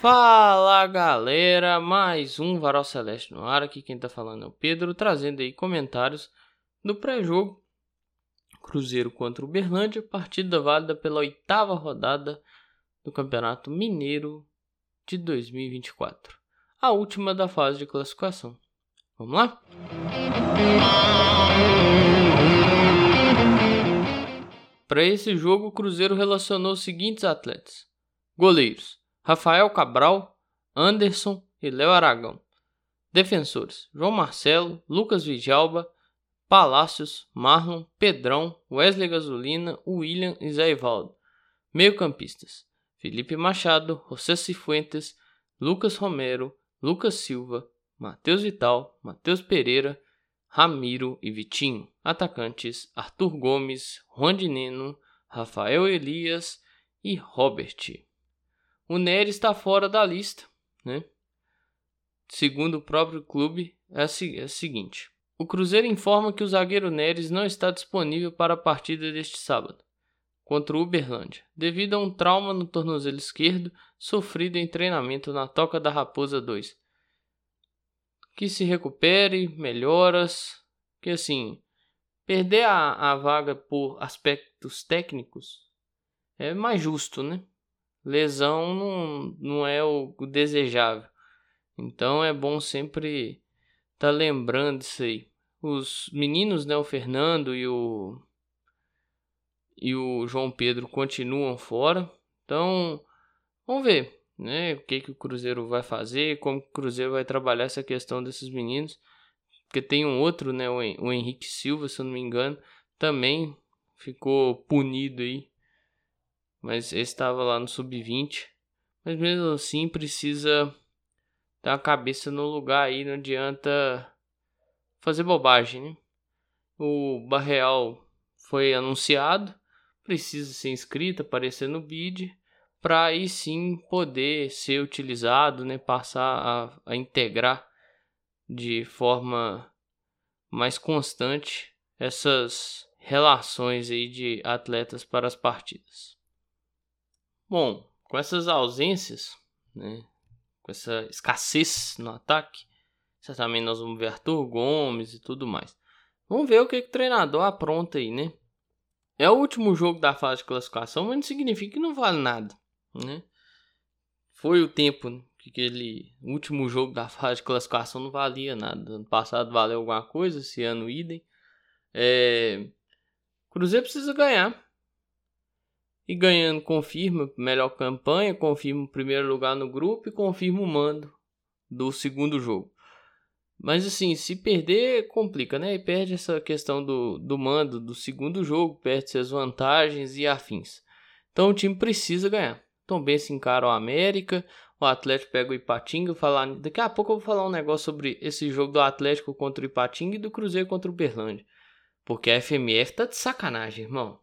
Fala galera, mais um Varal Celeste no ar. Aqui quem tá falando é o Pedro, trazendo aí comentários do pré-jogo Cruzeiro contra o partida válida pela oitava rodada do Campeonato Mineiro de 2024, a última da fase de classificação. Vamos lá? Para esse jogo, o Cruzeiro relacionou os seguintes atletas: goleiros Rafael Cabral, Anderson e Léo Aragão. Defensores: João Marcelo, Lucas Vijalba, Palácios, Marlon, Pedrão, Wesley Gasolina, William e Zé Ivaldo. Meio-campistas: Felipe Machado, José Cifuentes, Lucas Romero, Lucas Silva, Matheus Vital, Matheus Pereira, Ramiro e Vitinho. Atacantes: Arthur Gomes, Juan Neno, Rafael Elias e Robert o Nery está fora da lista, né? Segundo o próprio clube, é, é o seguinte: o Cruzeiro informa que o zagueiro Neres não está disponível para a partida deste sábado contra o Uberlândia, devido a um trauma no tornozelo esquerdo sofrido em treinamento na Toca da Raposa 2. Que se recupere, melhoras, que assim, perder a, a vaga por aspectos técnicos é mais justo, né? Lesão não, não é o, desejável. Então é bom sempre estar tá lembrando isso aí. Os meninos, né, o Fernando e o e o João Pedro continuam fora. Então, vamos ver, né, o que que o Cruzeiro vai fazer, como o Cruzeiro vai trabalhar essa questão desses meninos. Porque tem um outro, né, o Henrique Silva, se eu não me engano, também ficou punido aí mas esse estava lá no sub-20. Mas mesmo assim precisa dar a cabeça no lugar aí, não adianta fazer bobagem, né? O Barreal foi anunciado, precisa ser inscrito, aparecer no bid, para aí sim poder ser utilizado, né? Passar a, a integrar de forma mais constante essas relações aí de atletas para as partidas. Bom, com essas ausências, né, com essa escassez no ataque, certamente nós vamos ver Arthur Gomes e tudo mais. Vamos ver o que, que o treinador apronta aí, né? É o último jogo da fase de classificação, mas não significa que não vale nada, né? Foi o tempo que aquele último jogo da fase de classificação não valia nada. Ano passado valeu alguma coisa, esse ano idem. É... Cruzeiro precisa ganhar. E ganhando confirma melhor campanha, confirma o primeiro lugar no grupo e confirma o mando do segundo jogo. Mas assim, se perder, complica, né? E perde essa questão do, do mando do segundo jogo, perde suas vantagens e afins. Então o time precisa ganhar. Bem se encara o América, o Atlético pega o Ipatinga, falar, daqui a pouco eu vou falar um negócio sobre esse jogo do Atlético contra o Ipatinga e do Cruzeiro contra o Berlândia. Porque a FMF tá de sacanagem, irmão.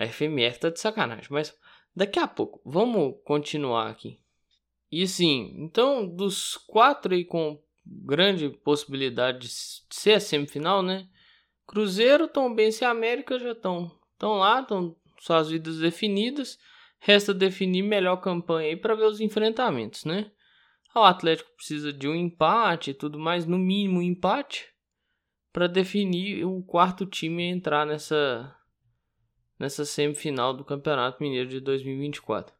A FMF tá de sacanagem, mas daqui a pouco, vamos continuar aqui. E sim, então dos quatro aí com grande possibilidade de ser a semifinal, né? Cruzeiro, Tombense e América já estão estão lá, estão suas vidas definidas. Resta definir melhor campanha aí para ver os enfrentamentos, né? O Atlético precisa de um empate e tudo mais, no mínimo um empate, para definir o quarto time a entrar nessa nessa semifinal do Campeonato Mineiro de 2024.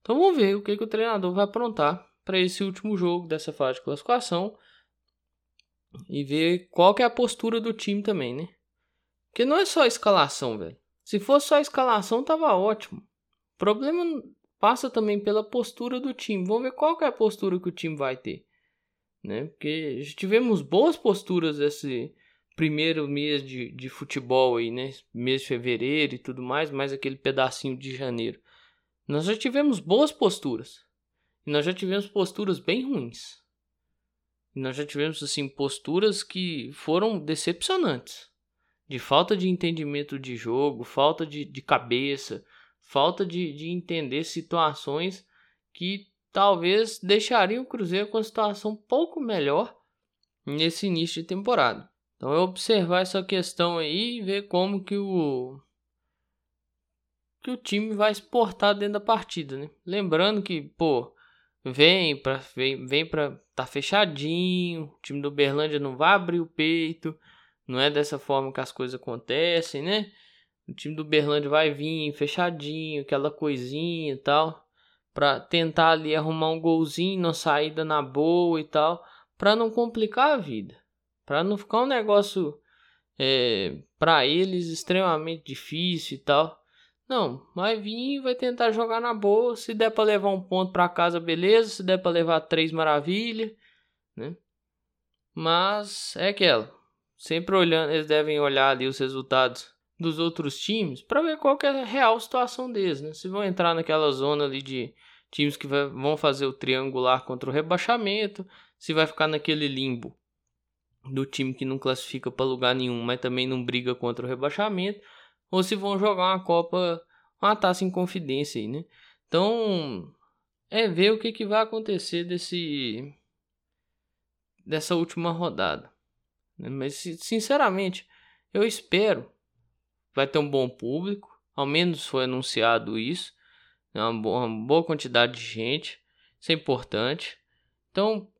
Então vamos ver o que, que o treinador vai aprontar para esse último jogo dessa fase de classificação e ver qual que é a postura do time também, né? Porque não é só a escalação, velho. Se fosse só a escalação, tava ótimo. O problema passa também pela postura do time. Vamos ver qual que é a postura que o time vai ter, né? Porque tivemos boas posturas esse primeiro mês de, de futebol aí, né? Mês de fevereiro e tudo mais, mais aquele pedacinho de janeiro. Nós já tivemos boas posturas. E nós já tivemos posturas bem ruins. E nós já tivemos, assim, posturas que foram decepcionantes. De falta de entendimento de jogo, falta de, de cabeça, falta de, de entender situações que talvez deixariam o Cruzeiro com uma situação um pouco melhor nesse início de temporada. Então é observar essa questão aí e ver como que o que o time vai exportar dentro da partida, né? Lembrando que, pô, vem para vem, vem para tá fechadinho, o time do Berlândia não vai abrir o peito, não é dessa forma que as coisas acontecem, né? O time do Berlândia vai vir fechadinho, aquela coisinha e tal, para tentar ali arrumar um golzinho, uma saída na boa e tal, para não complicar a vida, para não ficar um negócio é, para eles extremamente difícil e tal. Não, vai vir, vai tentar jogar na boa. Se der para levar um ponto para casa, beleza. Se der para levar três, maravilha, né? Mas é aquela. Sempre olhando, eles devem olhar ali os resultados dos outros times para ver qual é a real situação deles, né? Se vão entrar naquela zona ali de times que vão fazer o triangular contra o rebaixamento, se vai ficar naquele limbo do time que não classifica para lugar nenhum, mas também não briga contra o rebaixamento ou se vão jogar uma Copa, uma taça em confidência aí, né? Então, é ver o que, que vai acontecer desse dessa última rodada. Né? Mas, sinceramente, eu espero vai ter um bom público, ao menos foi anunciado isso, né? uma, boa, uma boa quantidade de gente, isso é importante. Então,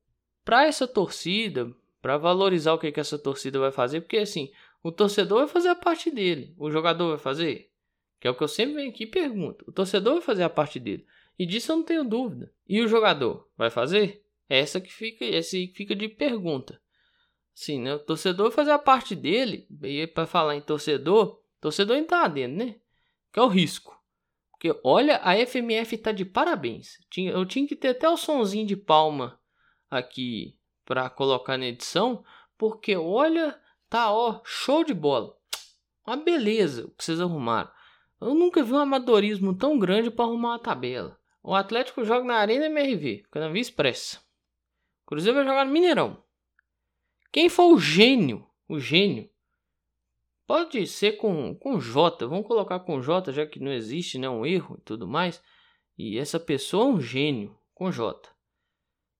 para essa torcida, para valorizar o que, que essa torcida vai fazer, porque assim, o torcedor vai fazer a parte dele. O jogador vai fazer? Que é o que eu sempre venho aqui e pergunto. O torcedor vai fazer a parte dele. E disso eu não tenho dúvida. E o jogador vai fazer? Essa que fica, essa que fica de pergunta. Sim, né? O torcedor vai fazer a parte dele. E para falar em torcedor, torcedor está dentro, né? Que é o risco. Porque olha, a FMF tá de parabéns. Eu tinha que ter até o sonzinho de palma aqui para colocar na edição, porque olha Tá, ó, show de bola. Uma beleza o que vocês arrumaram. Eu nunca vi um amadorismo tão grande para arrumar uma tabela. O Atlético joga na Arena MRV, vi expressa. O Cruzeiro vai jogar no Mineirão. Quem for o gênio, o gênio, pode ser com, com J, vamos colocar com J, já que não existe né, um erro e tudo mais. E essa pessoa é um gênio, com J.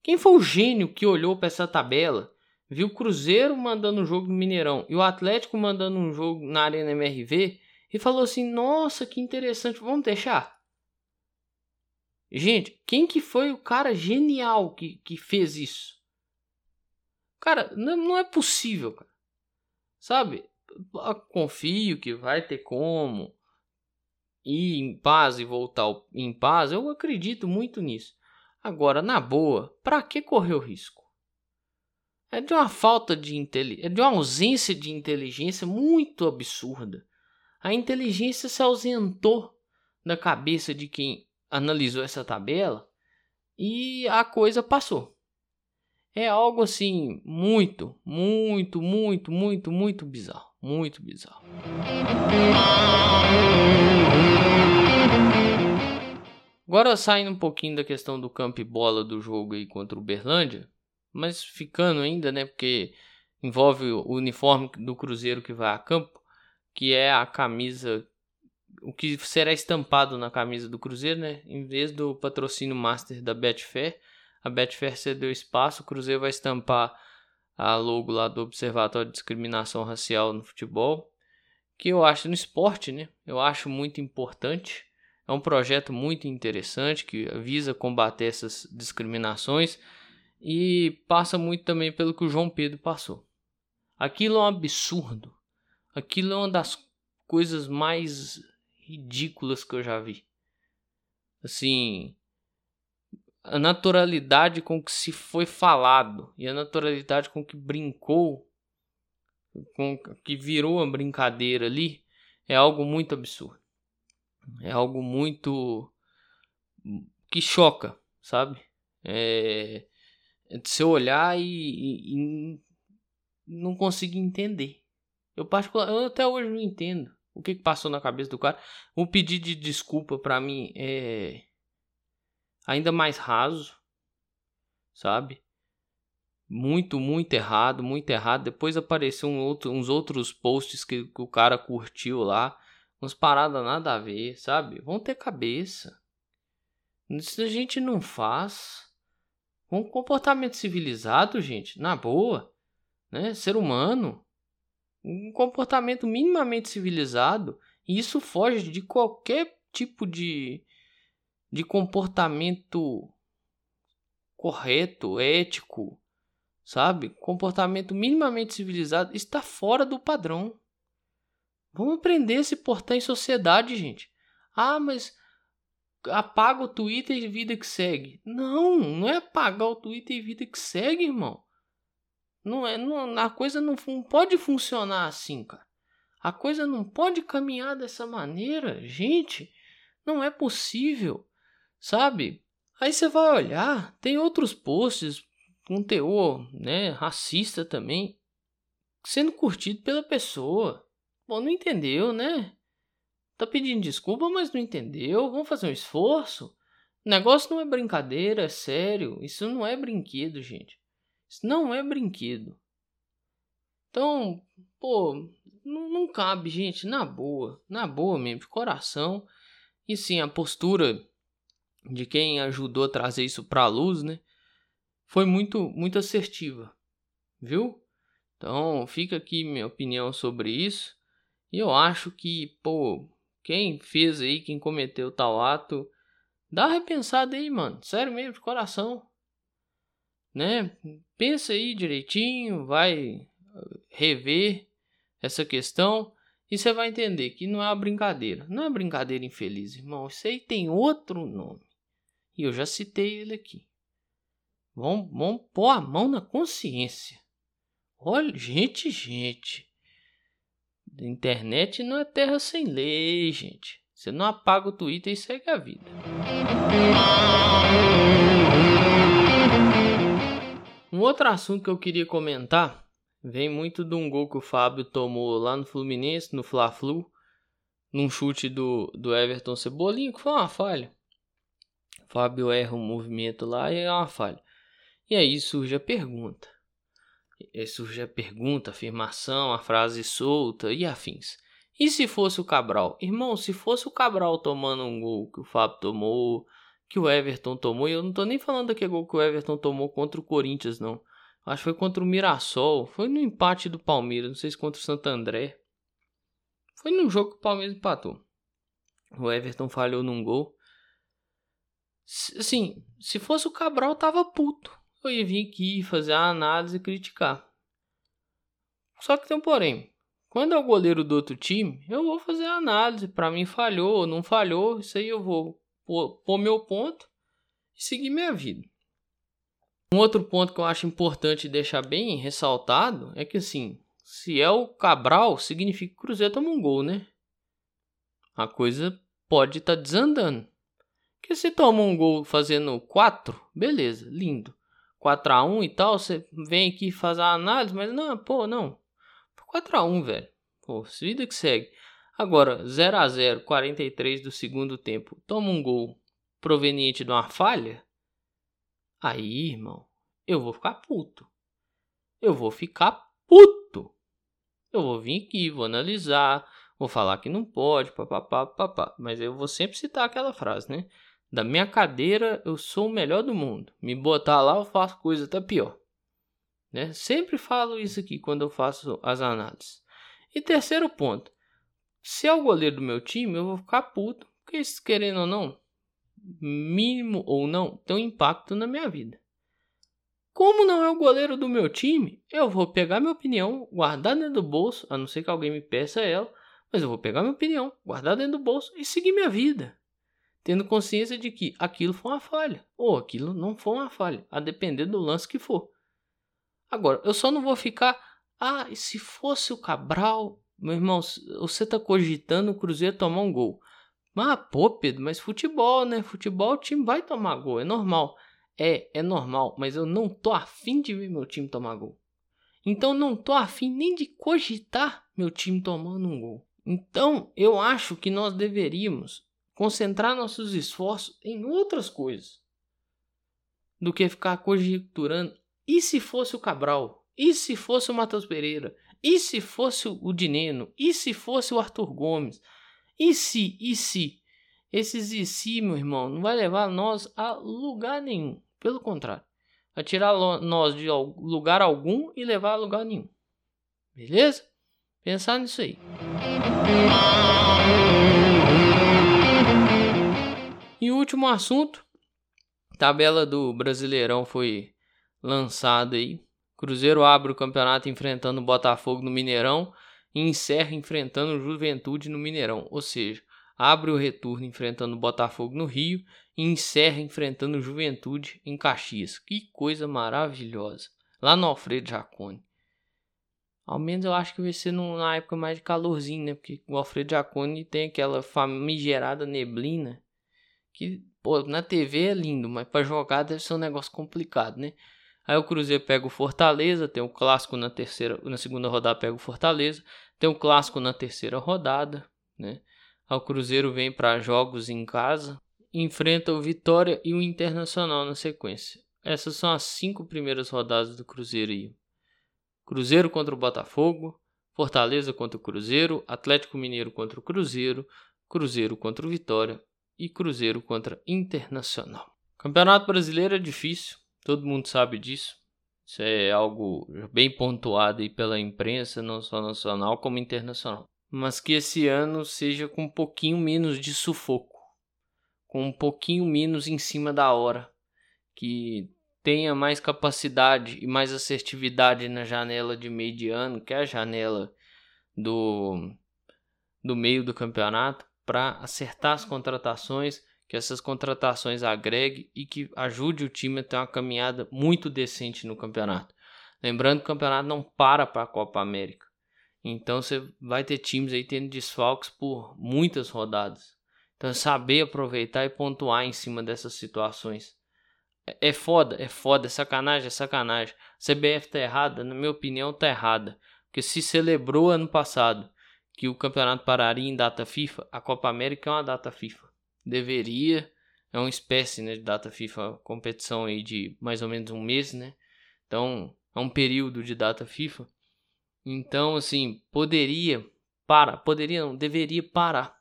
Quem foi o gênio que olhou para essa tabela viu o Cruzeiro mandando um jogo no Mineirão e o Atlético mandando um jogo na Arena MRV e falou assim: "Nossa, que interessante, vamos deixar". Gente, quem que foi o cara genial que, que fez isso? Cara, não, é possível, cara. Sabe? Confio que vai ter como ir em paz e voltar em paz. Eu acredito muito nisso. Agora, na boa, para que correr o risco? é de uma falta de inteligência, é de uma ausência de inteligência muito absurda. A inteligência se ausentou da cabeça de quem analisou essa tabela e a coisa passou. É algo assim muito, muito, muito, muito, muito bizarro, muito bizarro. Agora saindo um pouquinho da questão do campo e bola do jogo aí contra o Berlândia, mas ficando ainda, né? Porque envolve o uniforme do Cruzeiro que vai a campo, que é a camisa, o que será estampado na camisa do Cruzeiro, né? Em vez do patrocínio master da Betfair, a Betfair cedeu espaço, o Cruzeiro vai estampar a logo lá do Observatório de Discriminação Racial no Futebol, que eu acho no esporte, né? Eu acho muito importante. É um projeto muito interessante que visa combater essas discriminações e passa muito também pelo que o João Pedro passou. Aquilo é um absurdo. Aquilo é uma das coisas mais ridículas que eu já vi. Assim, a naturalidade com que se foi falado e a naturalidade com que brincou, com que virou uma brincadeira ali, é algo muito absurdo. É algo muito que choca, sabe? É, é de você olhar e, e, e não conseguir entender. Eu, particular, eu até hoje não entendo o que, que passou na cabeça do cara. Um pedido de desculpa para mim é ainda mais raso, sabe? Muito, muito errado, muito errado. Depois apareceu um outro, uns outros posts que, que o cara curtiu lá. Umas paradas nada a ver, sabe? Vão ter cabeça. Isso a gente não faz. Um comportamento civilizado, gente, na boa, né? Ser humano, um comportamento minimamente civilizado, e isso foge de qualquer tipo de, de comportamento correto, ético, sabe? Comportamento minimamente civilizado está fora do padrão. Vamos aprender a se portar em sociedade, gente. Ah, mas apaga o Twitter e vida que segue. Não, não é apagar o Twitter e vida que segue, irmão. Não é, não, a coisa não, não pode funcionar assim, cara. A coisa não pode caminhar dessa maneira, gente. Não é possível, sabe? Aí você vai olhar, tem outros posts com teor, né, racista também, sendo curtido pela pessoa. Bom, não entendeu, né? Tá pedindo desculpa, mas não entendeu. Vamos fazer um esforço. O negócio não é brincadeira, é sério. Isso não é brinquedo, gente. Isso não é brinquedo. Então, pô, não, não cabe, gente, na boa, na boa mesmo, de coração. E sim, a postura de quem ajudou a trazer isso para a luz, né? Foi muito, muito assertiva, viu? Então, fica aqui minha opinião sobre isso. E eu acho que, pô, quem fez aí, quem cometeu tal ato, dá uma repensada aí, mano. Sério mesmo, de coração. Né? Pensa aí direitinho, vai rever essa questão e você vai entender que não é uma brincadeira. Não é brincadeira infeliz, irmão. Isso aí tem outro nome. E eu já citei ele aqui. Vamos, vamos pôr a mão na consciência. Olha, gente, gente. Internet não é terra sem lei, gente. Você não apaga o Twitter e segue a vida. Um outro assunto que eu queria comentar vem muito de um gol que o Fábio tomou lá no Fluminense, no Fla-Flu, num chute do, do Everton Cebolinha, que foi uma falha. O Fábio erra um movimento lá e é uma falha. E aí surge a pergunta. E surge a pergunta, a afirmação, a frase solta e afins. E se fosse o Cabral? Irmão, se fosse o Cabral tomando um gol que o Fábio tomou, que o Everton tomou, e eu não tô nem falando daquele gol que o Everton tomou contra o Corinthians, não. Acho que foi contra o Mirassol, foi no empate do Palmeiras, não sei se contra o Santo André. Foi num jogo que o Palmeiras empatou. O Everton falhou num gol. Assim, se fosse o Cabral, tava puto. Eu ia vir aqui fazer a análise e criticar. Só que tem um porém. Quando é o goleiro do outro time, eu vou fazer a análise. Para mim falhou ou não falhou, isso aí eu vou pôr, meu ponto e seguir minha vida. Um outro ponto que eu acho importante deixar bem ressaltado é que assim, se é o Cabral, significa que o Cruzeiro toma um gol, né? A coisa pode estar tá desandando. Porque se toma um gol fazendo 4, beleza, lindo. 4 a 1 e tal, você vem aqui fazer a análise, mas não, pô, não. 4 a 1, velho. Pô, vida que segue. Agora, 0 a 0 43 do segundo tempo, toma um gol proveniente de uma falha? Aí, irmão, eu vou ficar puto. Eu vou ficar puto. Eu vou vir aqui, vou analisar, vou falar que não pode, papapá, papá. Mas eu vou sempre citar aquela frase, né? Da minha cadeira, eu sou o melhor do mundo. Me botar lá, eu faço coisa até pior. Né? Sempre falo isso aqui quando eu faço as análises. E terceiro ponto. Se é o goleiro do meu time, eu vou ficar puto. Porque querendo ou não, mínimo ou não, tem um impacto na minha vida. Como não é o goleiro do meu time, eu vou pegar minha opinião, guardar dentro do bolso, a não ser que alguém me peça ela, mas eu vou pegar minha opinião, guardar dentro do bolso e seguir minha vida. Tendo consciência de que aquilo foi uma falha, ou aquilo não foi uma falha, a depender do lance que for. Agora, eu só não vou ficar, ah, e se fosse o Cabral, meu irmão, você tá cogitando o Cruzeiro tomar um gol. Ah, pô, Pedro, mas futebol, né? Futebol o time vai tomar gol, é normal. É, é normal, mas eu não tô afim de ver meu time tomar gol. Então não tô afim nem de cogitar meu time tomando um gol. Então eu acho que nós deveríamos concentrar nossos esforços em outras coisas do que ficar conjecturando. E se fosse o Cabral? E se fosse o Matheus Pereira? E se fosse o Dineno? E se fosse o Arthur Gomes? E se? E se? Esses e se, meu irmão, não vai levar nós a lugar nenhum. Pelo contrário, vai tirar nós de lugar algum e levar a lugar nenhum. Beleza? Pensar nisso aí. Último assunto Tabela do Brasileirão foi lançada aí. Cruzeiro abre o campeonato enfrentando o Botafogo no Mineirão e encerra enfrentando o Juventude no Mineirão. Ou seja, abre o retorno enfrentando o Botafogo no Rio e encerra enfrentando o Juventude em Caxias. Que coisa maravilhosa. Lá no Alfredo Jacone. Ao menos eu acho que vai ser numa época mais de calorzinho, né? Porque o Alfredo Jacone tem aquela famigerada neblina que, pô, na TV é lindo, mas para jogar deve ser um negócio complicado, né? Aí o Cruzeiro pega o Fortaleza, tem o clássico na terceira, na segunda rodada pega o Fortaleza, tem o clássico na terceira rodada, né? Aí o Cruzeiro vem para jogos em casa, enfrenta o Vitória e o Internacional na sequência. Essas são as cinco primeiras rodadas do Cruzeiro aí. Cruzeiro contra o Botafogo, Fortaleza contra o Cruzeiro, Atlético Mineiro contra o Cruzeiro, Cruzeiro contra o Vitória e Cruzeiro contra Internacional. Campeonato Brasileiro é difícil, todo mundo sabe disso. Isso é algo bem pontuado aí pela imprensa, não só nacional como internacional. Mas que esse ano seja com um pouquinho menos de sufoco, com um pouquinho menos em cima da hora, que tenha mais capacidade e mais assertividade na janela de mediano, que é a janela do, do meio do campeonato, para acertar as contratações, que essas contratações agreguem e que ajude o time a ter uma caminhada muito decente no campeonato. Lembrando que o campeonato não para para a Copa América. Então você vai ter times aí tendo desfalques por muitas rodadas. Então saber aproveitar e pontuar em cima dessas situações. É foda, é foda, é sacanagem, é sacanagem. A CBF tá errada, na minha opinião, tá errada. Porque se celebrou ano passado que o campeonato pararia em data FIFA, a Copa América é uma data FIFA. Deveria, é uma espécie né, de data FIFA, competição aí de mais ou menos um mês, né? Então, é um período de data FIFA. Então, assim, poderia parar, poderia não, deveria parar,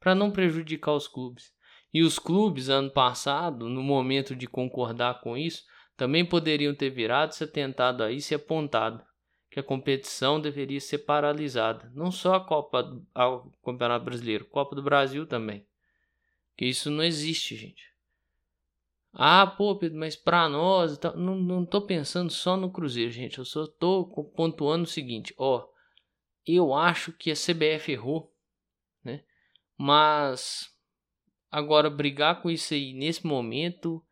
para não prejudicar os clubes. E os clubes, ano passado, no momento de concordar com isso, também poderiam ter virado, se tentado aí, se apontado que a competição deveria ser paralisada. Não só a Copa, o Campeonato Brasileiro, Copa do Brasil também. Que isso não existe, gente. Ah, pô, Pedro, mas pra nós, tá, não, não tô pensando só no Cruzeiro, gente. Eu só tô pontuando o seguinte, ó. Eu acho que a CBF errou, né? Mas Agora, brigar com isso aí nesse momento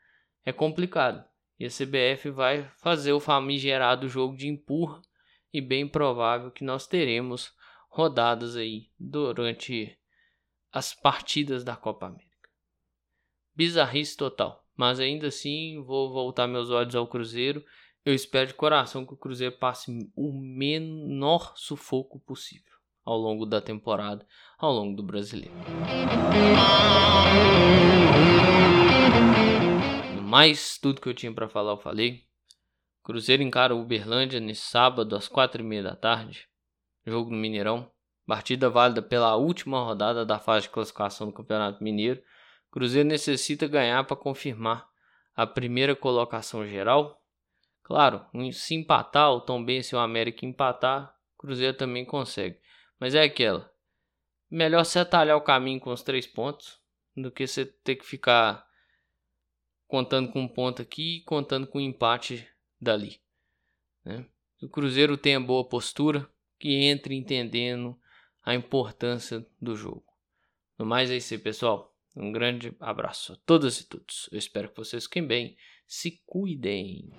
é complicado. E a CBF vai fazer o famigerado jogo de empurra e bem provável que nós teremos rodadas aí durante as partidas da Copa América. Bizarrice total. Mas ainda assim, vou voltar meus olhos ao Cruzeiro. Eu espero de coração que o Cruzeiro passe o menor sufoco possível ao longo da temporada, ao longo do brasileiro. Mais tudo que eu tinha para falar eu falei. Cruzeiro encara o Uberlândia nesse sábado às quatro e meia da tarde. Jogo no Mineirão. Partida válida pela última rodada da fase de classificação do Campeonato Mineiro. Cruzeiro necessita ganhar para confirmar a primeira colocação geral. Claro, se empatar, ou tão bem se o América empatar, Cruzeiro também consegue. Mas é aquela. Melhor você atalhar o caminho com os três pontos do que você ter que ficar contando com um ponto aqui e contando com um empate dali. Né? O Cruzeiro tenha boa postura, que entre entendendo a importância do jogo. No mais é isso aí, pessoal. Um grande abraço a todas e todos. Eu espero que vocês fiquem bem. Se cuidem.